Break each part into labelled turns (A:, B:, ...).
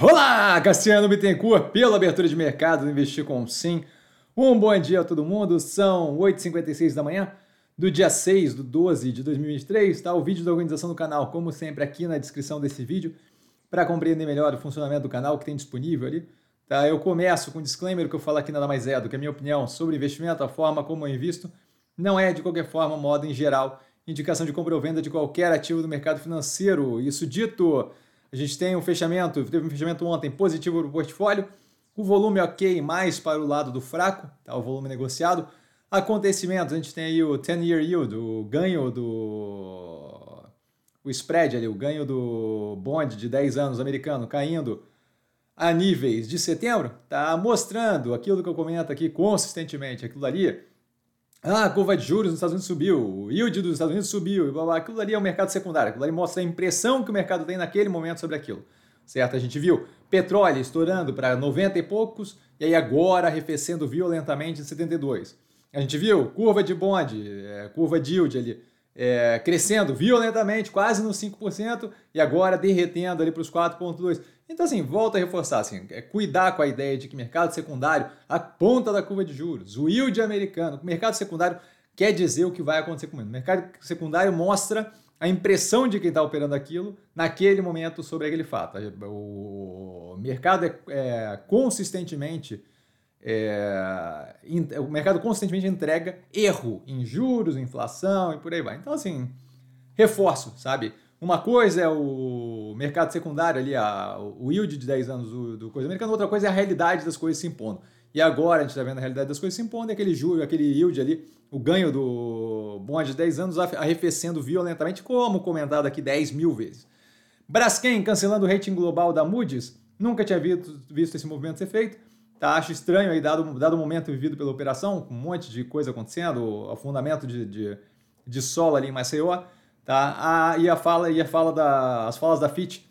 A: Olá, Cassiano Bittencourt, pela abertura de mercado do Investir com Sim. Um bom dia a todo mundo, são 8h56 da manhã do dia 6 do 12 de 2023, tá? O vídeo da organização do canal, como sempre, aqui na descrição desse vídeo, para compreender melhor o funcionamento do canal que tem disponível ali. Tá? Eu começo com um disclaimer que eu falo aqui nada mais é do que a minha opinião sobre investimento, a forma como eu invisto, não é de qualquer forma, modo em geral, indicação de compra ou venda de qualquer ativo do mercado financeiro. Isso dito, a gente tem um fechamento, teve um fechamento ontem positivo para o portfólio, o volume ok, mais para o lado do fraco, tá? o volume negociado. Acontecimentos, a gente tem aí o 10-year yield, o ganho do... o spread ali, o ganho do bond de 10 anos americano caindo a níveis de setembro, tá mostrando aquilo que eu comento aqui consistentemente, aquilo ali ah, a curva de juros nos Estados Unidos subiu, o yield dos Estados Unidos subiu, e blá, blá, aquilo ali é o mercado secundário, aquilo ali mostra a impressão que o mercado tem naquele momento sobre aquilo, certo? A gente viu petróleo estourando para 90 e poucos, e aí agora arrefecendo violentamente em 72. A gente viu curva de bonde, é, curva de yield ali, é, crescendo violentamente, quase nos 5%, e agora derretendo ali para os 4,2%. Então, assim, volta a reforçar, assim, é cuidar com a ideia de que mercado secundário, a ponta da curva de juros, o yield americano, mercado secundário quer dizer o que vai acontecer com. O mercado secundário mostra a impressão de quem está operando aquilo naquele momento sobre aquele fato. O mercado é, é consistentemente é, o mercado consistentemente entrega erro em juros, inflação e por aí vai. Então, assim, reforço, sabe? Uma coisa é o mercado secundário ali, a, o yield de 10 anos do, do coisa americana, outra coisa é a realidade das coisas se impondo. E agora a gente está vendo a realidade das coisas se impondo, é aquele juro, aquele yield ali, o ganho do bonde de 10 anos arrefecendo violentamente, como comentado aqui 10 mil vezes. Braskem cancelando o rating global da Moody's, nunca tinha visto, visto esse movimento ser feito. Tá, acho estranho aí, dado, dado o momento vivido pela operação, com um monte de coisa acontecendo, afundamento de, de, de solo ali em Maceió. Tá? A, e a fala, e a fala da, as falas da FIT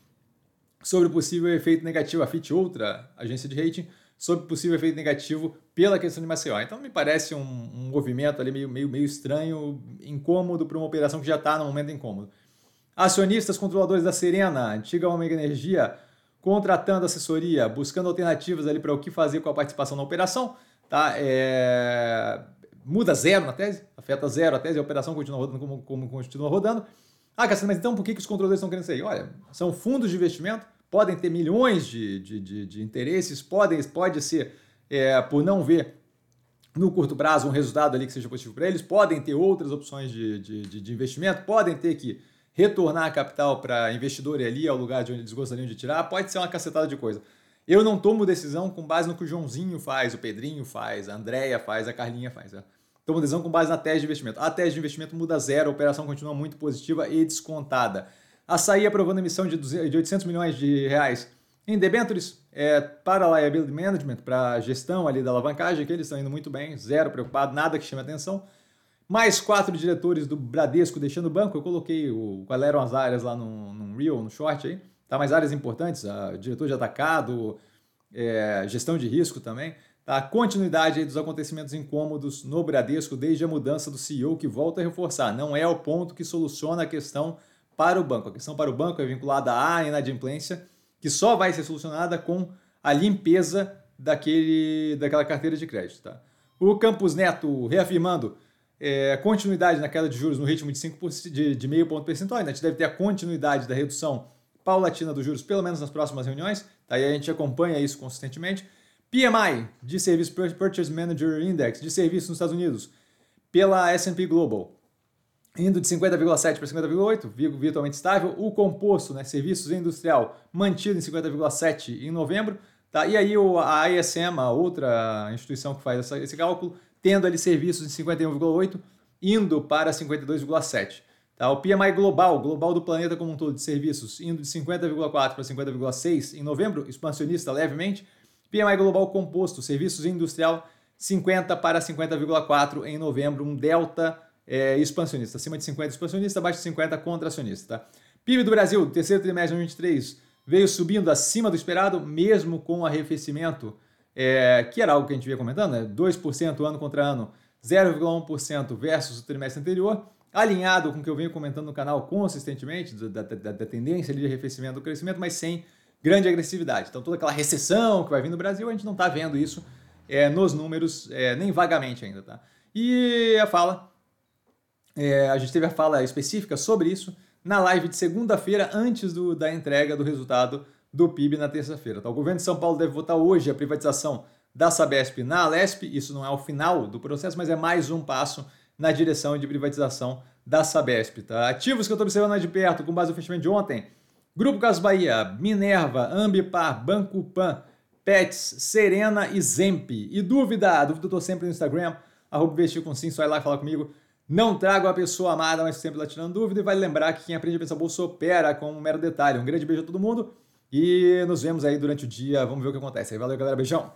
A: sobre o possível efeito negativo, a FIT outra agência de rating, sobre o possível efeito negativo pela questão de Maceió. Então me parece um, um movimento ali meio, meio, meio estranho, incômodo para uma operação que já está no momento incômodo. Acionistas controladores da Serena, antiga Omega Energia, contratando assessoria, buscando alternativas ali para o que fazer com a participação na operação. Tá? É muda zero na tese, afeta zero a tese, a operação continua rodando como, como continua rodando. Ah, mas então por que, que os controladores estão querendo sair? Olha, são fundos de investimento, podem ter milhões de, de, de, de interesses, podem, pode ser é, por não ver no curto prazo um resultado ali que seja positivo para eles, podem ter outras opções de, de, de investimento, podem ter que retornar a capital para investidor ali ao lugar de onde eles gostariam de tirar, pode ser uma cacetada de coisa. Eu não tomo decisão com base no que o Joãozinho faz, o Pedrinho faz, a Andréia faz, a Carlinha faz. Né? Tomo decisão com base na tese de investimento. A tese de investimento muda zero, a operação continua muito positiva e descontada. Açaí aprovando emissão de 800 milhões de reais em debêntures é, para liability management, para a gestão ali da alavancagem, que eles estão indo muito bem, zero preocupado, nada que chame atenção. Mais quatro diretores do Bradesco deixando o banco. Eu coloquei o, qual eram as áreas lá no, no Real, no short aí. Tá mais áreas importantes, a, diretor de atacado, é, gestão de risco também. Tá? Continuidade dos acontecimentos incômodos no Bradesco desde a mudança do CEO, que volta a reforçar, não é o ponto que soluciona a questão para o banco. A questão para o banco é vinculada à inadimplência, que só vai ser solucionada com a limpeza daquele, daquela carteira de crédito. Tá? O Campus Neto reafirmando é, continuidade na queda de juros no ritmo de, 5 de, de meio ponto percentual. Ainda a gente deve ter a continuidade da redução paulatina dos juros, pelo menos nas próximas reuniões. Tá? E a gente acompanha isso consistentemente. PMI, de Service Purchase Manager Index, de serviços nos Estados Unidos, pela S&P Global, indo de 50,7 para 50,8, virtualmente estável. O composto, né, serviços industrial, mantido em 50,7 em novembro. Tá? E aí a ISM, a outra instituição que faz esse cálculo, tendo ali serviços em 51,8, indo para 52,7. Tá? O PMI global, global do planeta como um todo de serviços, indo de 50,4 para 50,6 em novembro, expansionista levemente. PMI global composto, serviços industrial 50 para 50,4 em novembro, um delta é, expansionista, acima de 50 expansionista, abaixo de 50 contracionista. Tá? PIB do Brasil, terceiro trimestre de 2023, veio subindo acima do esperado, mesmo com arrefecimento, é, que era algo que a gente vinha comentando, né? 2% ano contra ano, 0,1% versus o trimestre anterior, alinhado com o que eu venho comentando no canal consistentemente, da, da, da tendência de arrefecimento do crescimento, mas sem grande agressividade. Então, toda aquela recessão que vai vir no Brasil, a gente não está vendo isso é, nos números, é, nem vagamente ainda, tá? E a fala, é, a gente teve a fala específica sobre isso na live de segunda-feira, antes do, da entrega do resultado do PIB na terça-feira. Tá? O governo de São Paulo deve votar hoje a privatização da Sabesp na Alesp. Isso não é o final do processo, mas é mais um passo na direção de privatização da Sabesp. Tá? Ativos que eu estou observando de perto, com base no fechamento de ontem. Grupo Casas Bahia, Minerva, Ambipar, Banco Pan, Pets, Serena e Zemp. E dúvida? Dúvida eu estou sempre no Instagram, arroba vestir com sim, só ir lá falar comigo. Não trago a pessoa amada, mas sempre lá tirando dúvida. E vale lembrar que quem aprende a pensar bolsa opera com um mero detalhe. Um grande beijo a todo mundo e nos vemos aí durante o dia. Vamos ver o que acontece. Valeu, galera. Beijão.